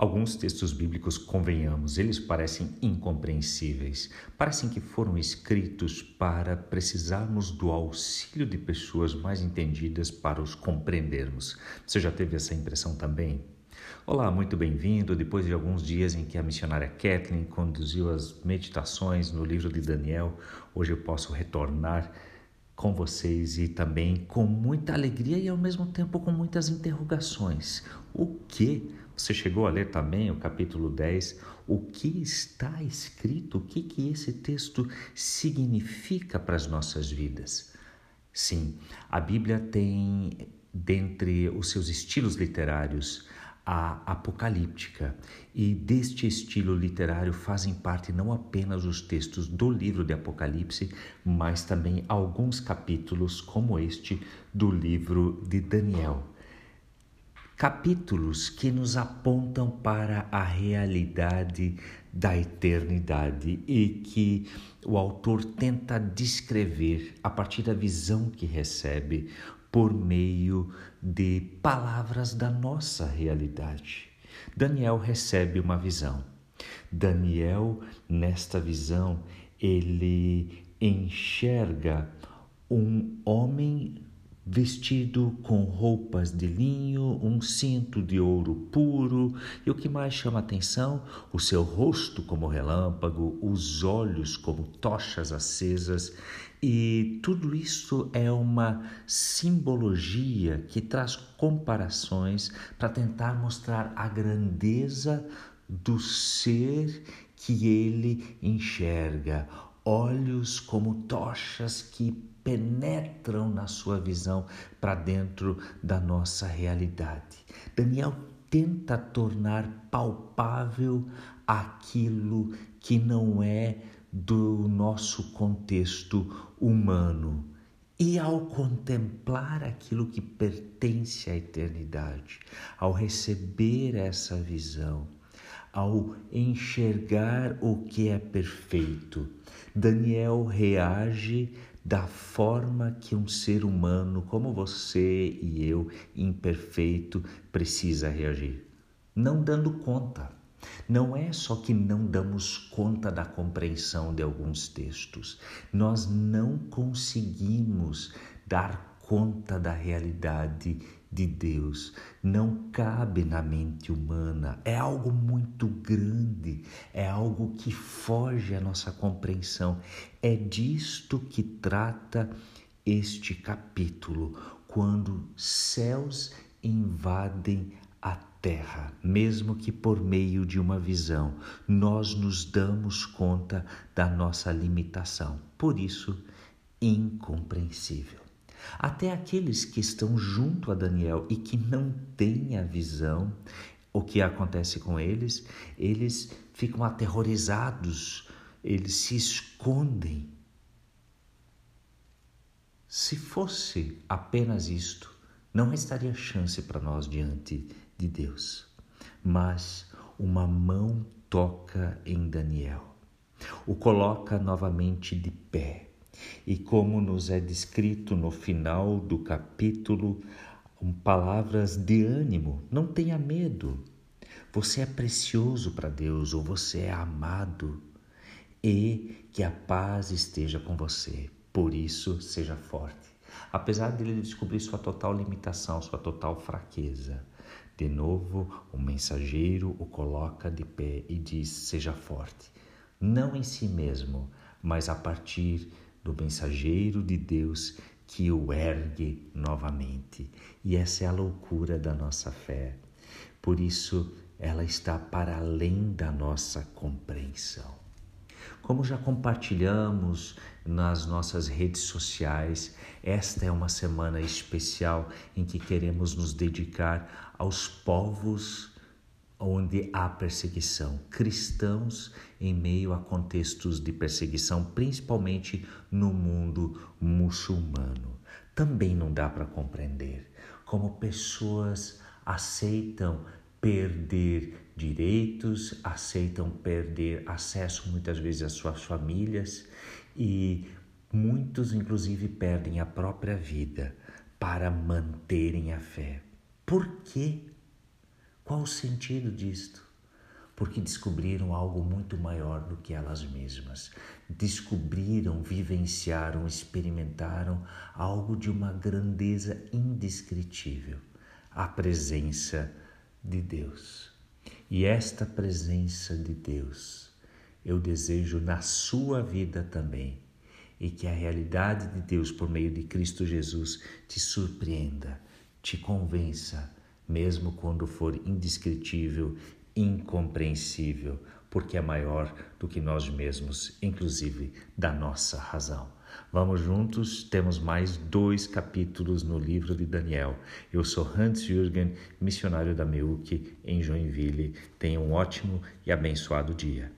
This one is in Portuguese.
Alguns textos bíblicos, convenhamos, eles parecem incompreensíveis, parecem que foram escritos para precisarmos do auxílio de pessoas mais entendidas para os compreendermos. Você já teve essa impressão também? Olá, muito bem-vindo. Depois de alguns dias em que a missionária Kathleen conduziu as meditações no livro de Daniel, hoje eu posso retornar com vocês e também com muita alegria e ao mesmo tempo com muitas interrogações. O que? Você chegou a ler também o capítulo 10, o que está escrito, o que, que esse texto significa para as nossas vidas. Sim, a Bíblia tem, dentre os seus estilos literários, a apocalíptica, e deste estilo literário fazem parte não apenas os textos do livro de Apocalipse, mas também alguns capítulos, como este do livro de Daniel. Capítulos que nos apontam para a realidade da eternidade e que o autor tenta descrever a partir da visão que recebe por meio de palavras da nossa realidade. Daniel recebe uma visão. Daniel, nesta visão, ele enxerga um homem vestido com roupas de linho, um cinto de ouro puro, e o que mais chama atenção, o seu rosto como relâmpago, os olhos como tochas acesas, e tudo isso é uma simbologia que traz comparações para tentar mostrar a grandeza do ser que ele enxerga, olhos como tochas que penetram na sua visão para dentro da nossa realidade. Daniel tenta tornar palpável aquilo que não é do nosso contexto humano. E ao contemplar aquilo que pertence à eternidade, ao receber essa visão, ao enxergar o que é perfeito, Daniel reage da forma que um ser humano como você e eu, imperfeito, precisa reagir, não dando conta. Não é só que não damos conta da compreensão de alguns textos, nós não conseguimos dar conta da realidade de Deus não cabe na mente humana, é algo muito grande, é algo que foge à nossa compreensão. É disto que trata este capítulo, quando céus invadem a terra, mesmo que por meio de uma visão, nós nos damos conta da nossa limitação. Por isso, incompreensível. Até aqueles que estão junto a Daniel e que não têm a visão, o que acontece com eles? Eles ficam aterrorizados, eles se escondem. Se fosse apenas isto, não restaria chance para nós diante de Deus. Mas uma mão toca em Daniel, o coloca novamente de pé e como nos é descrito no final do capítulo, palavras de ânimo, não tenha medo. Você é precioso para Deus ou você é amado e que a paz esteja com você. Por isso, seja forte. Apesar dele descobrir sua total limitação, sua total fraqueza, de novo, o mensageiro o coloca de pé e diz: seja forte, não em si mesmo, mas a partir do mensageiro de Deus que o ergue novamente. E essa é a loucura da nossa fé. Por isso, ela está para além da nossa compreensão. Como já compartilhamos nas nossas redes sociais, esta é uma semana especial em que queremos nos dedicar aos povos onde há perseguição, cristãos em meio a contextos de perseguição, principalmente no mundo muçulmano. Também não dá para compreender como pessoas aceitam perder direitos, aceitam perder acesso muitas vezes às suas famílias e muitos inclusive perdem a própria vida para manterem a fé. Por quê? Qual o sentido disto? porque descobriram algo muito maior do que elas mesmas. Descobriram, vivenciaram, experimentaram algo de uma grandeza indescritível a presença de Deus. E esta presença de Deus eu desejo na sua vida também. E que a realidade de Deus por meio de Cristo Jesus te surpreenda, te convença, mesmo quando for indescritível, incompreensível, porque é maior do que nós mesmos, inclusive da nossa razão. Vamos juntos, temos mais dois capítulos no livro de Daniel. Eu sou Hans Jürgen, missionário da MEUC em Joinville. Tenha um ótimo e abençoado dia.